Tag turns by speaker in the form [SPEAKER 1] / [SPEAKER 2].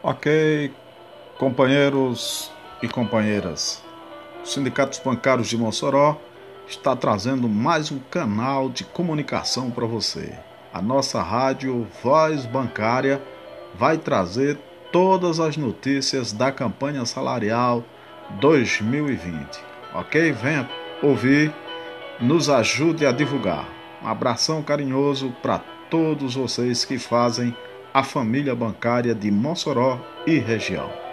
[SPEAKER 1] Ok, companheiros e companheiras. O Sindicato dos Bancários de Mossoró está trazendo mais um canal de comunicação para você. A nossa rádio Voz Bancária vai trazer todas as notícias da campanha salarial 2020. Ok? Venha ouvir, nos ajude a divulgar. Um abração carinhoso para todos vocês que fazem a família bancária de Mossoró e região.